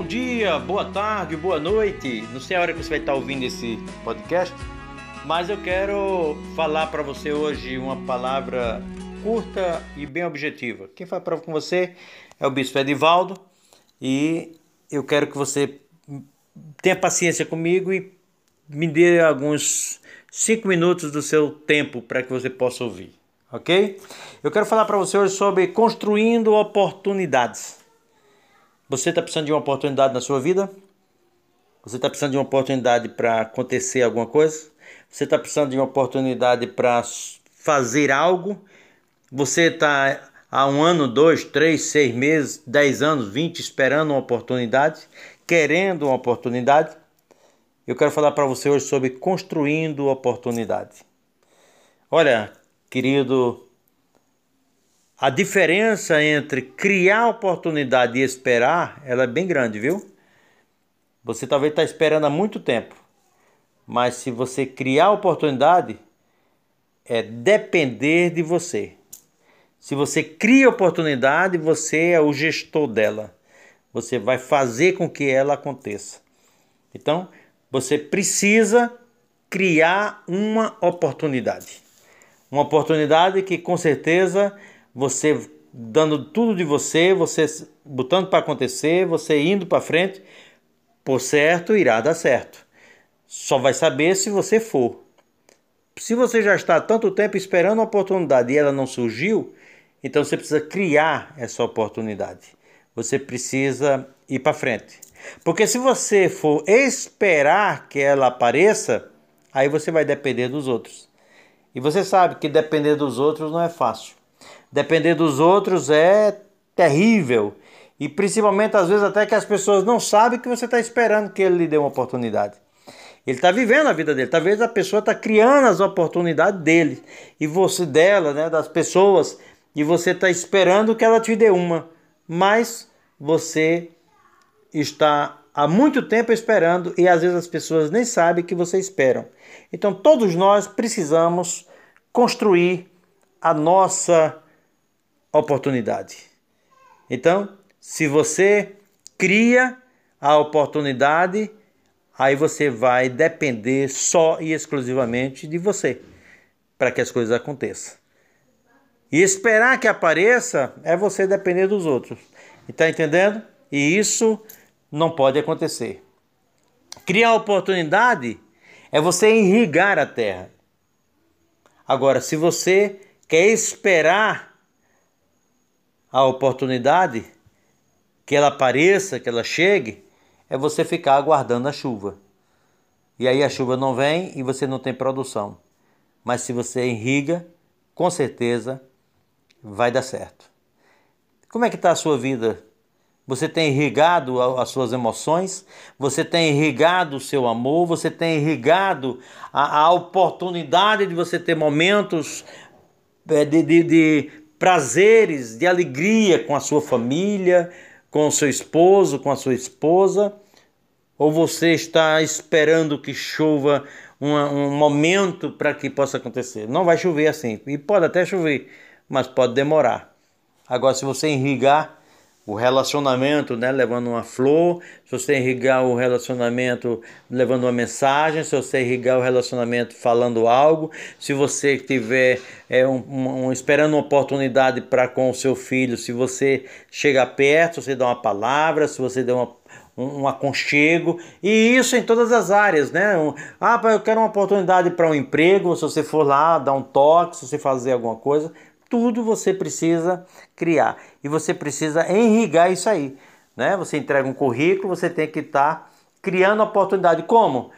bom dia, boa tarde, boa noite. Não sei a hora que você vai estar ouvindo esse podcast, mas eu quero falar para você hoje uma palavra curta e bem objetiva. Quem fala para com você é o Bispo Edivaldo e eu quero que você tenha paciência comigo e me dê alguns cinco minutos do seu tempo para que você possa ouvir, ok? Eu quero falar para você hoje sobre construindo oportunidades. Você está precisando de uma oportunidade na sua vida? Você está precisando de uma oportunidade para acontecer alguma coisa? Você está precisando de uma oportunidade para fazer algo? Você está há um ano, dois, três, seis meses, dez anos, vinte, esperando uma oportunidade, querendo uma oportunidade? Eu quero falar para você hoje sobre construindo oportunidade. Olha, querido a diferença entre criar oportunidade e esperar, ela é bem grande, viu? Você talvez está esperando há muito tempo, mas se você criar oportunidade, é depender de você. Se você cria oportunidade, você é o gestor dela. Você vai fazer com que ela aconteça. Então, você precisa criar uma oportunidade. Uma oportunidade que com certeza você dando tudo de você, você botando para acontecer, você indo para frente, por certo irá dar certo. Só vai saber se você for. Se você já está há tanto tempo esperando uma oportunidade e ela não surgiu, então você precisa criar essa oportunidade. Você precisa ir para frente. Porque se você for esperar que ela apareça, aí você vai depender dos outros. E você sabe que depender dos outros não é fácil. Depender dos outros é terrível. E principalmente às vezes até que as pessoas não sabem que você está esperando que ele lhe dê uma oportunidade. Ele está vivendo a vida dele. Talvez a pessoa está criando as oportunidades dele e você dela, né, das pessoas, e você está esperando que ela te dê uma, mas você está há muito tempo esperando e às vezes as pessoas nem sabem que você esperam. Então todos nós precisamos construir a nossa oportunidade. Então, se você cria a oportunidade, aí você vai depender só e exclusivamente de você para que as coisas aconteçam. E esperar que apareça é você depender dos outros. Está entendendo? E isso não pode acontecer. Criar oportunidade é você irrigar a terra. Agora, se você quer esperar a oportunidade, que ela apareça, que ela chegue, é você ficar aguardando a chuva. E aí a chuva não vem e você não tem produção. Mas se você irriga, com certeza vai dar certo. Como é que está a sua vida? Você tem irrigado as suas emoções? Você tem irrigado o seu amor? Você tem irrigado a, a oportunidade de você ter momentos de, de, de prazeres, de alegria com a sua família, com o seu esposo, com a sua esposa? Ou você está esperando que chova uma, um momento para que possa acontecer? Não vai chover assim, e pode até chover, mas pode demorar. Agora, se você irrigar o relacionamento, né, levando uma flor, se você irrigar o relacionamento levando uma mensagem, se você irrigar o relacionamento falando algo, se você tiver é, um, um, esperando uma oportunidade para com o seu filho, se você chegar perto, você dá uma palavra, se você der uma um, aconchego, e isso em todas as áreas, né? ah, eu quero uma oportunidade para um emprego, se você for lá, dar um toque, se você fazer alguma coisa, tudo você precisa criar e você precisa enrigar isso aí. Né? Você entrega um currículo, você tem que estar tá criando oportunidade. Como?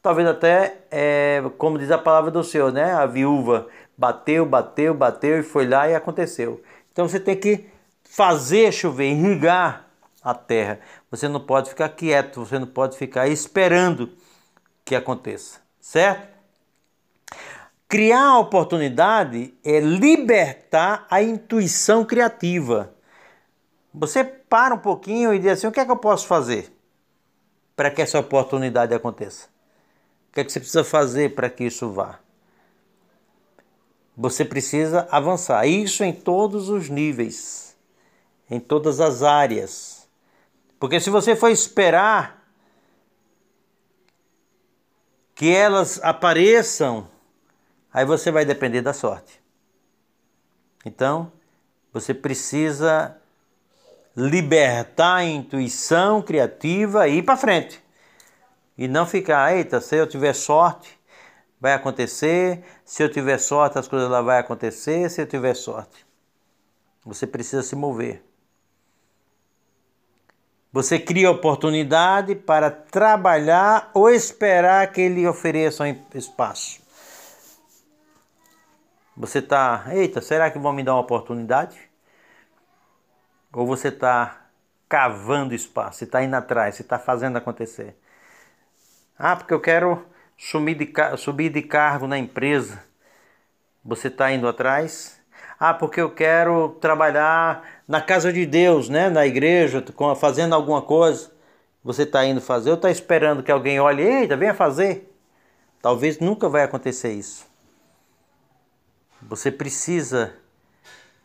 Talvez até, é, como diz a palavra do Senhor, né? a viúva bateu, bateu, bateu e foi lá e aconteceu. Então você tem que fazer chover, irrigar a terra. Você não pode ficar quieto, você não pode ficar esperando que aconteça, certo? Criar a oportunidade é libertar a intuição criativa. Você para um pouquinho e diz assim: o que é que eu posso fazer para que essa oportunidade aconteça? O que é que você precisa fazer para que isso vá? Você precisa avançar. Isso em todos os níveis, em todas as áreas. Porque se você for esperar que elas apareçam, aí você vai depender da sorte. Então, você precisa libertar a intuição criativa e ir para frente. E não ficar, eita, se eu tiver sorte, vai acontecer. Se eu tiver sorte, as coisas lá vai acontecer. Se eu tiver sorte. Você precisa se mover. Você cria oportunidade para trabalhar ou esperar que ele ofereça um espaço. Você está, eita, será que vão me dar uma oportunidade? Ou você está cavando espaço, você está indo atrás, você está fazendo acontecer? Ah, porque eu quero subir de, subir de cargo na empresa. Você está indo atrás? Ah, porque eu quero trabalhar na casa de Deus, né? na igreja, fazendo alguma coisa. Você está indo fazer ou está esperando que alguém olhe, eita, venha fazer? Talvez nunca vai acontecer isso. Você precisa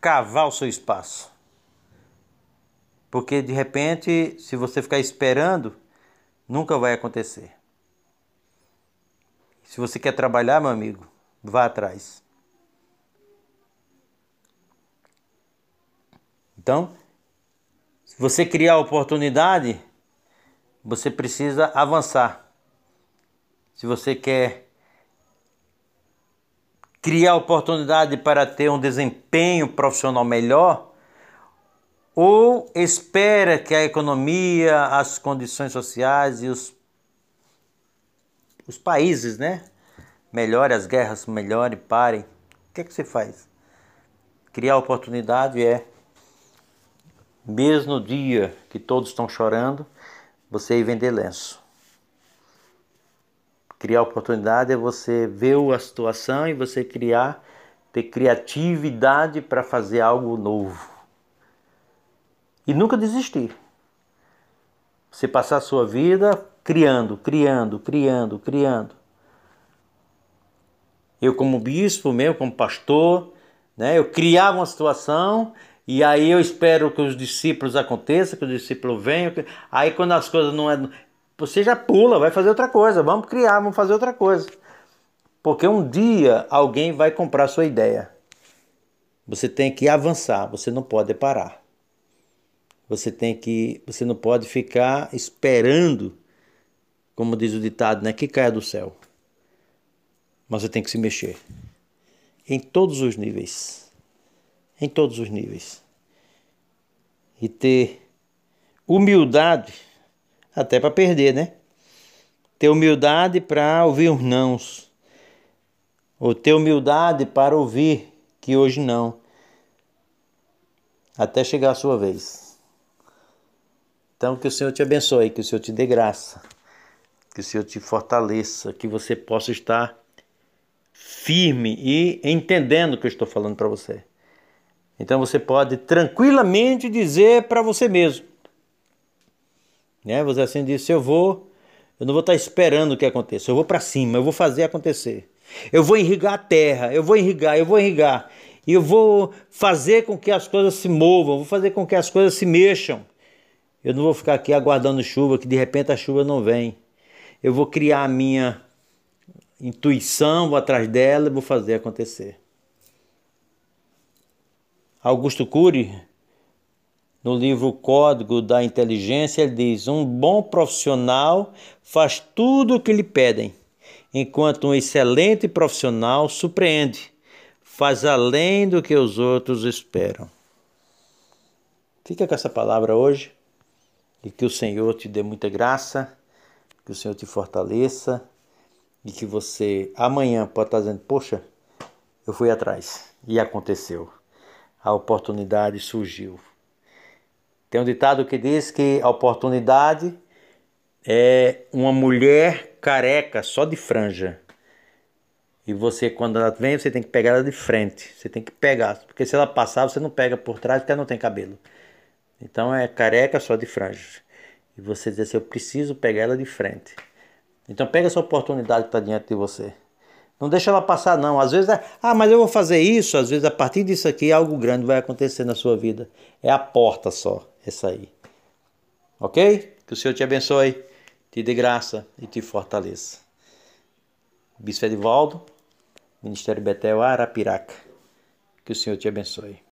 cavar o seu espaço. Porque de repente, se você ficar esperando, nunca vai acontecer. Se você quer trabalhar, meu amigo, vá atrás. Então, se você criar oportunidade, você precisa avançar. Se você quer criar oportunidade para ter um desempenho profissional melhor, ou espera que a economia, as condições sociais e os, os países, né, melhore, as guerras melhorem, parem. O que é que você faz? Criar oportunidade é, mesmo dia que todos estão chorando, você ir vender lenço. Criar oportunidade é você ver a situação e você criar, ter criatividade para fazer algo novo. E nunca desistir. Você passar a sua vida criando, criando, criando, criando. Eu como bispo, meu como pastor, né, eu criava uma situação e aí eu espero que os discípulos aconteçam, que os discípulos venham. Aí quando as coisas não é, você já pula, vai fazer outra coisa. Vamos criar, vamos fazer outra coisa. Porque um dia alguém vai comprar sua ideia. Você tem que avançar, você não pode parar. Você tem que, você não pode ficar esperando, como diz o ditado, né, que caia do céu. Mas você tem que se mexer. Em todos os níveis. Em todos os níveis. E ter humildade até para perder, né? Ter humildade para ouvir os nãos. Ou ter humildade para ouvir que hoje não. Até chegar a sua vez. Então que o Senhor te abençoe, que o Senhor te dê graça, que o Senhor te fortaleça, que você possa estar firme e entendendo o que eu estou falando para você. Então você pode tranquilamente dizer para você mesmo: né? Você assim disse: eu vou, eu não vou estar esperando o que aconteça, eu vou para cima, eu vou fazer acontecer. Eu vou irrigar a terra, eu vou irrigar, eu vou irrigar. E eu vou fazer com que as coisas se movam, vou fazer com que as coisas se mexam. Eu não vou ficar aqui aguardando chuva, que de repente a chuva não vem. Eu vou criar a minha intuição, vou atrás dela e vou fazer acontecer. Augusto Cury no livro Código da Inteligência, ele diz: um bom profissional faz tudo o que lhe pedem, enquanto um excelente profissional surpreende, faz além do que os outros esperam. Fica com essa palavra hoje e que o Senhor te dê muita graça, que o Senhor te fortaleça e que você amanhã pode estar dizendo: Poxa, eu fui atrás e aconteceu. A oportunidade surgiu. Tem um ditado que diz que a oportunidade é uma mulher careca só de franja. E você, quando ela vem, você tem que pegar ela de frente. Você tem que pegar. Porque se ela passar, você não pega por trás porque ela não tem cabelo. Então é careca só de franja. E você diz assim, eu preciso pegar ela de frente. Então pega essa oportunidade que está diante de você. Não deixa ela passar, não. Às vezes, é, ah, mas eu vou fazer isso. Às vezes, a partir disso aqui, algo grande vai acontecer na sua vida. É a porta só essa aí. Ok? Que o Senhor te abençoe, te dê graça e te fortaleça. Bispo Edivaldo, Ministério Betel Arapiraca. Que o Senhor te abençoe.